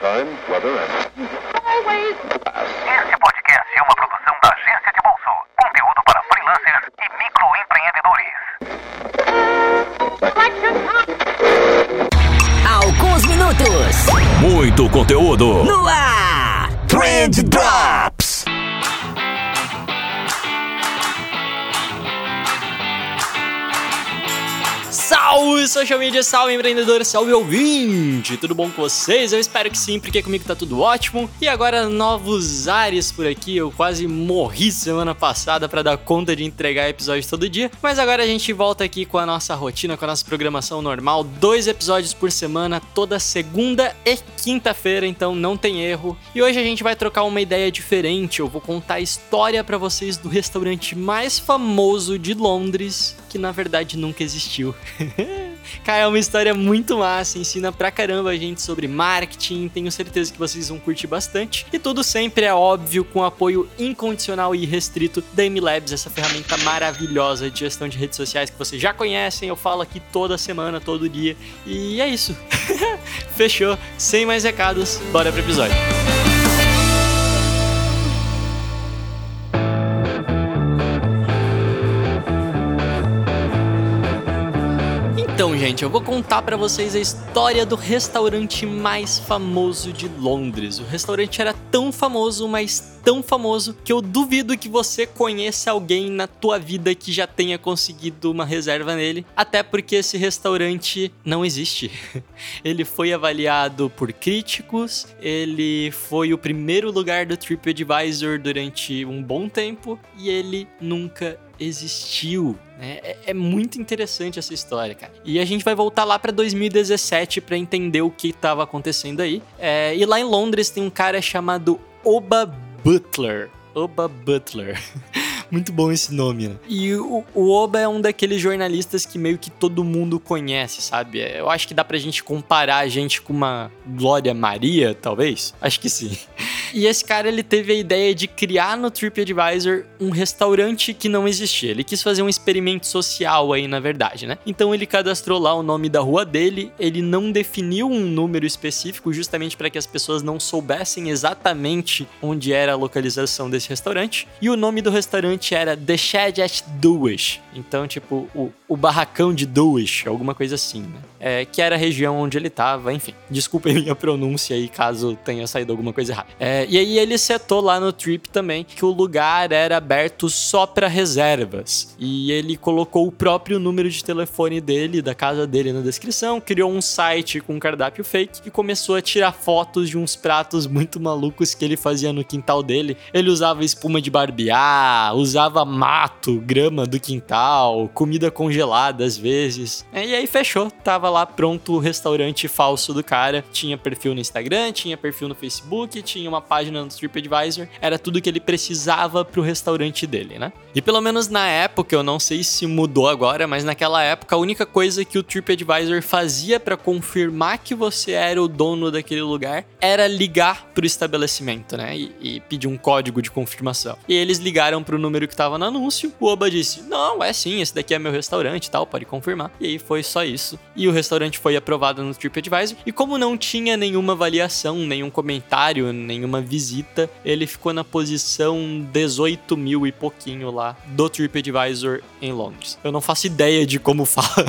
time, weather, and Always. Este podcast é uma produção da Agência de Bolso. Conteúdo para freelancers e microempreendedores. Alguns minutos. Muito conteúdo. No ar. Salve social media, salve empreendedor, salve ouvinte! Tudo bom com vocês? Eu espero que sim, porque comigo tá tudo ótimo. E agora novos ares por aqui. Eu quase morri semana passada para dar conta de entregar episódios todo dia, mas agora a gente volta aqui com a nossa rotina, com a nossa programação normal, dois episódios por semana, toda segunda e quinta-feira, então não tem erro. E hoje a gente vai trocar uma ideia diferente. Eu vou contar a história para vocês do restaurante mais famoso de Londres, que na verdade nunca existiu. Cara, é uma história muito massa, ensina pra caramba a gente sobre marketing, tenho certeza que vocês vão curtir bastante. E tudo sempre é óbvio com apoio incondicional e restrito da MLabs, essa ferramenta maravilhosa de gestão de redes sociais que vocês já conhecem, eu falo aqui toda semana, todo dia. E é isso. Fechou. Sem mais recados, bora pro episódio. Então, gente, eu vou contar para vocês a história do restaurante mais famoso de Londres. O restaurante era tão famoso, mas tão famoso que eu duvido que você conheça alguém na tua vida que já tenha conseguido uma reserva nele, até porque esse restaurante não existe. Ele foi avaliado por críticos, ele foi o primeiro lugar do TripAdvisor durante um bom tempo e ele nunca existiu. Né? É, é, muito interessante essa história, cara. E a gente vai voltar lá para 2017 para entender o que estava acontecendo aí. É, e lá em Londres tem um cara chamado Oba Butler. Oba Butler. Muito bom esse nome, né? E o, o, Oba é um daqueles jornalistas que meio que todo mundo conhece, sabe? Eu acho que dá pra gente comparar a gente com uma Glória Maria, talvez? Acho que sim. E esse cara, ele teve a ideia de criar no TripAdvisor um restaurante que não existia. Ele quis fazer um experimento social aí, na verdade, né? Então ele cadastrou lá o nome da rua dele, ele não definiu um número específico justamente para que as pessoas não soubessem exatamente onde era a localização desse restaurante. E o nome do restaurante era The Shed at Dulwich. Então, tipo, o, o barracão de Dulwich, alguma coisa assim, né? É, que era a região onde ele tava, enfim. Desculpem minha pronúncia aí, caso tenha saído alguma coisa errada. É, e aí ele setou lá no Trip também que o lugar era aberto só para reservas. E ele colocou o próprio número de telefone dele, da casa dele na descrição, criou um site com um cardápio fake e começou a tirar fotos de uns pratos muito malucos que ele fazia no quintal dele. Ele usava espuma de barbear, usava mato, grama do quintal, comida congelada às vezes. É, e aí fechou, tava lá pronto o restaurante falso do cara. Tinha perfil no Instagram, tinha perfil no Facebook, tinha uma página no TripAdvisor. Era tudo que ele precisava pro restaurante dele, né? E pelo menos na época, eu não sei se mudou agora, mas naquela época a única coisa que o TripAdvisor fazia para confirmar que você era o dono daquele lugar era ligar pro estabelecimento, né? E, e pedir um código de confirmação. E eles ligaram pro número número que tava no anúncio. O Oba disse: Não, é sim, esse daqui é meu restaurante e tal, pode confirmar. E aí foi só isso. E o restaurante foi aprovado no TripAdvisor. E como não tinha nenhuma avaliação, nenhum comentário, nenhuma visita, ele ficou na posição 18 mil e pouquinho lá do TripAdvisor em Londres. Eu não faço ideia de como fala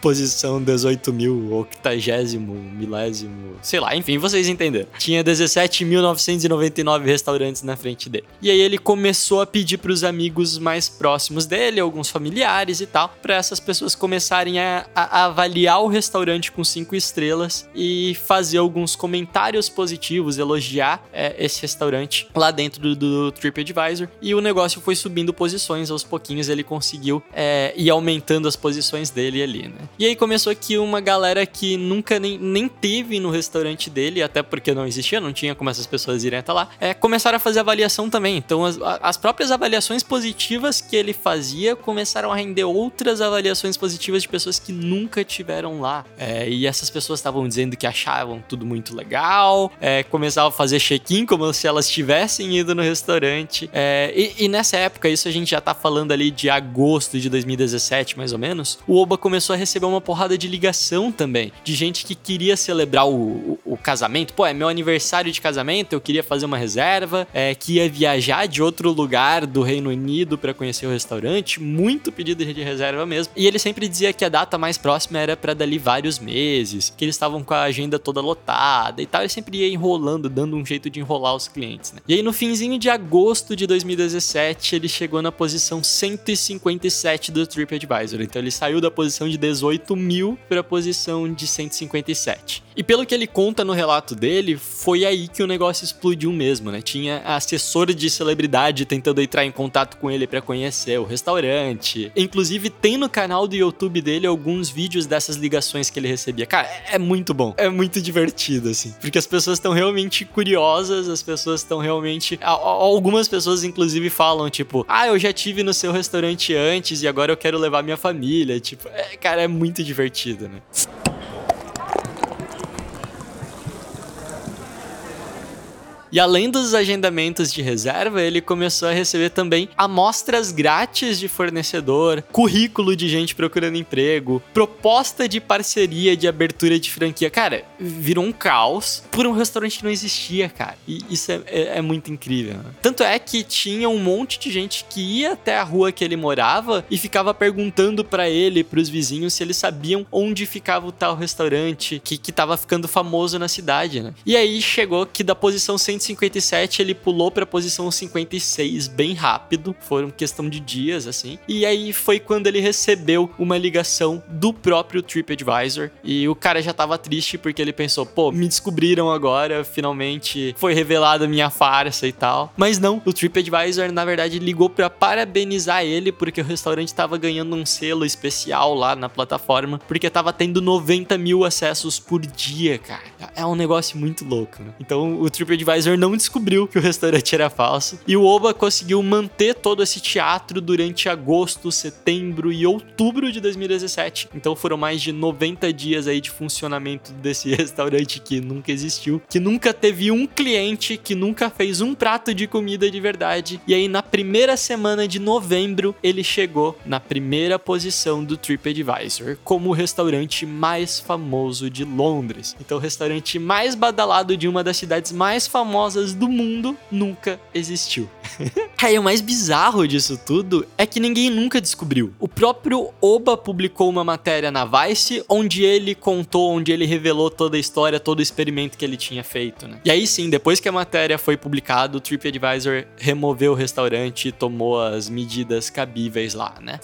posição 18 mil, octagésimo, milésimo, sei lá, enfim, vocês entenderam. Tinha 17.999 restaurantes na frente dele. E aí ele começou a pedir para os amigos mais próximos dele, alguns familiares e tal, para essas pessoas começarem a, a, avaliar o restaurante com cinco estrelas e fazer alguns comentários positivos, elogiar é, esse restaurante lá dentro do, do, TripAdvisor. E o negócio foi subindo posições, aos pouquinhos ele conseguiu é, ir aumentando as posições dele ali, né? E aí começou aqui uma galera que nunca nem, nem teve no restaurante dele, até porque não existia, não tinha como essas pessoas irem até lá, é, começaram a fazer avaliação também. Então as, as próprias avaliações positivas que ele fazia começaram a render outras avaliações positivas de pessoas que nunca tiveram lá. É, e essas pessoas estavam dizendo que achavam tudo muito legal, é, começavam a fazer check-in como se elas tivessem ido no restaurante. É, e, e, nessa época, isso a gente já tá falando ali de agosto de 2017, mais ou menos, o Oba começou a receber recebeu uma porrada de ligação também, de gente que queria celebrar o, o, o casamento. Pô, é meu aniversário de casamento, eu queria fazer uma reserva, é, que ia viajar de outro lugar do Reino Unido para conhecer o restaurante, muito pedido de reserva mesmo. E ele sempre dizia que a data mais próxima era para dali vários meses, que eles estavam com a agenda toda lotada e tal. Ele sempre ia enrolando, dando um jeito de enrolar os clientes, né? E aí no finzinho de agosto de 2017, ele chegou na posição 157 do TripAdvisor. Então ele saiu da posição de 18 mil para a posição de 157. E pelo que ele conta no relato dele, foi aí que o negócio explodiu mesmo, né? Tinha assessor de celebridade tentando entrar em contato com ele para conhecer o restaurante. Inclusive tem no canal do YouTube dele alguns vídeos dessas ligações que ele recebia. Cara, é muito bom. É muito divertido assim, porque as pessoas estão realmente curiosas, as pessoas estão realmente algumas pessoas inclusive falam tipo: "Ah, eu já tive no seu restaurante antes e agora eu quero levar minha família". Tipo, é, cara, é muito divertido, né? E além dos agendamentos de reserva, ele começou a receber também amostras grátis de fornecedor, currículo de gente procurando emprego, proposta de parceria de abertura de franquia. Cara, virou um caos por um restaurante que não existia, cara. E isso é, é, é muito incrível. Né? Tanto é que tinha um monte de gente que ia até a rua que ele morava e ficava perguntando para ele, para os vizinhos, se eles sabiam onde ficava o tal restaurante que, que tava ficando famoso na cidade, né? E aí chegou que da posição 100 157 ele pulou para a posição 56 bem rápido, foram questão de dias assim. E aí foi quando ele recebeu uma ligação do próprio TripAdvisor e o cara já tava triste porque ele pensou, pô, me descobriram agora, finalmente foi revelada minha farsa e tal. Mas não, o TripAdvisor na verdade ligou para parabenizar ele porque o restaurante tava ganhando um selo especial lá na plataforma porque tava tendo 90 mil acessos por dia, cara. É um negócio muito louco, né? Então o TripAdvisor não descobriu que o restaurante era falso e o Oba conseguiu manter todo esse teatro durante agosto, setembro e outubro de 2017. Então foram mais de 90 dias aí de funcionamento desse restaurante que nunca existiu, que nunca teve um cliente, que nunca fez um prato de comida de verdade. E aí na primeira semana de novembro ele chegou na primeira posição do TripAdvisor como o restaurante mais famoso de Londres. Então o restaurante mais badalado de uma das cidades mais famosas famosas do mundo nunca existiu. Aí o mais bizarro disso tudo é que ninguém nunca descobriu. O próprio Oba publicou uma matéria na Vice onde ele contou, onde ele revelou toda a história, todo o experimento que ele tinha feito, né? E aí sim, depois que a matéria foi publicada, o TripAdvisor removeu o restaurante e tomou as medidas cabíveis lá, né?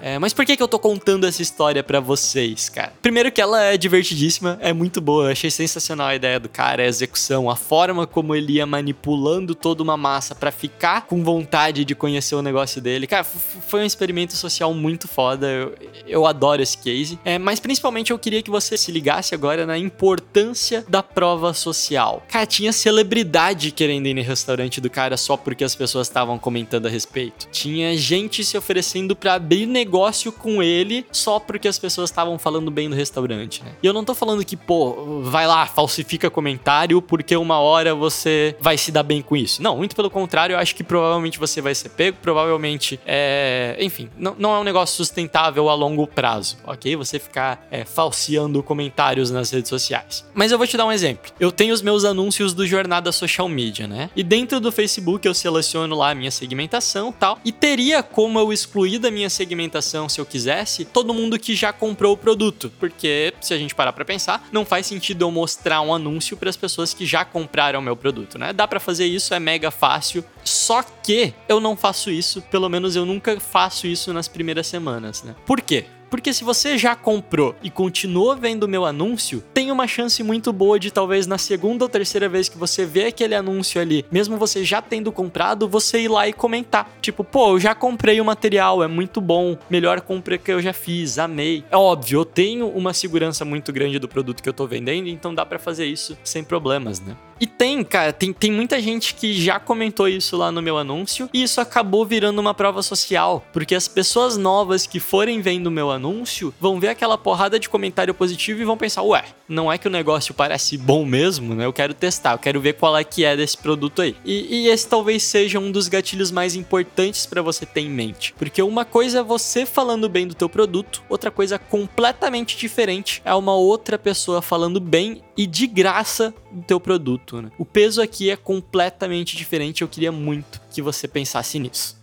É, mas por que, que eu tô contando essa história para vocês, cara? Primeiro que ela é divertidíssima, é muito boa, eu achei sensacional a ideia do cara, a execução, a forma como ele ia manipulando toda uma massa para ficar com vontade de conhecer o negócio dele. Cara, foi um experimento social muito foda, eu, eu adoro esse case. É, mas principalmente eu queria que você se ligasse agora na importância da prova social. Cara, tinha celebridade querendo ir no restaurante do cara só porque as pessoas estavam comentando a respeito. Tinha gente se oferecendo para abrir negócio negócio com ele só porque as pessoas estavam falando bem do restaurante, né? E eu não tô falando que, pô, vai lá, falsifica comentário porque uma hora você vai se dar bem com isso. Não, muito pelo contrário, eu acho que provavelmente você vai ser pego, provavelmente, é... enfim, não, não é um negócio sustentável a longo prazo, ok? Você ficar é, falseando comentários nas redes sociais. Mas eu vou te dar um exemplo. Eu tenho os meus anúncios do Jornada Social Media, né? E dentro do Facebook eu seleciono lá a minha segmentação tal, e teria como eu excluir da minha segmentação se eu quisesse, todo mundo que já comprou o produto. Porque, se a gente parar pra pensar, não faz sentido eu mostrar um anúncio para as pessoas que já compraram meu produto, né? Dá para fazer isso, é mega fácil. Só que eu não faço isso, pelo menos eu nunca faço isso nas primeiras semanas, né? Por quê? Porque se você já comprou e continua vendo o meu anúncio, tem uma chance muito boa de talvez na segunda ou terceira vez que você vê aquele anúncio ali, mesmo você já tendo comprado, você ir lá e comentar. Tipo, pô, eu já comprei o material, é muito bom, melhor compra que eu já fiz, amei. É óbvio, eu tenho uma segurança muito grande do produto que eu tô vendendo, então dá para fazer isso sem problemas, né? E tem, cara, tem, tem muita gente que já comentou isso lá no meu anúncio e isso acabou virando uma prova social, porque as pessoas novas que forem vendo o meu anúncio vão ver aquela porrada de comentário positivo e vão pensar, ué, não é que o negócio parece bom mesmo, né? Eu quero testar, eu quero ver qual é que é desse produto aí. E, e esse talvez seja um dos gatilhos mais importantes para você ter em mente, porque uma coisa é você falando bem do teu produto, outra coisa completamente diferente é uma outra pessoa falando bem e de graça do teu produto. Né? O peso aqui é completamente diferente. Eu queria muito que você pensasse nisso.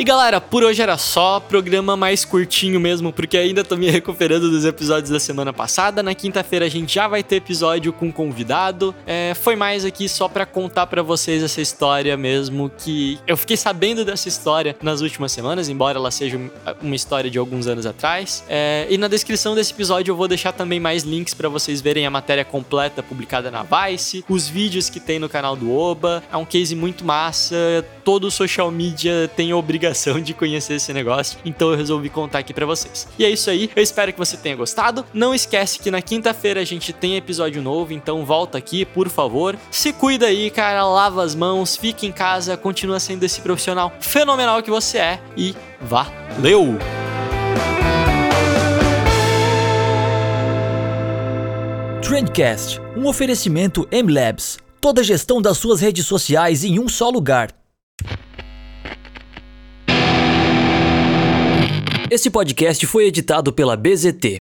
E galera, por hoje era só, programa mais curtinho mesmo, porque ainda tô me recuperando dos episódios da semana passada. Na quinta-feira a gente já vai ter episódio com convidado. É, foi mais aqui só para contar para vocês essa história mesmo, que eu fiquei sabendo dessa história nas últimas semanas, embora ela seja uma história de alguns anos atrás. É, e na descrição desse episódio eu vou deixar também mais links para vocês verem a matéria completa publicada na Vice, os vídeos que tem no canal do Oba. É um case muito massa, todo social media tem a obrigação de conhecer esse negócio, então eu resolvi contar aqui para vocês. E é isso aí, eu espero que você tenha gostado. Não esquece que na quinta-feira a gente tem episódio novo, então volta aqui, por favor. Se cuida aí, cara, lava as mãos, fica em casa, continua sendo esse profissional fenomenal que você é e valeu! Trendcast, um oferecimento M-Labs. Toda a gestão das suas redes sociais em um só lugar. Esse podcast foi editado pela BZT,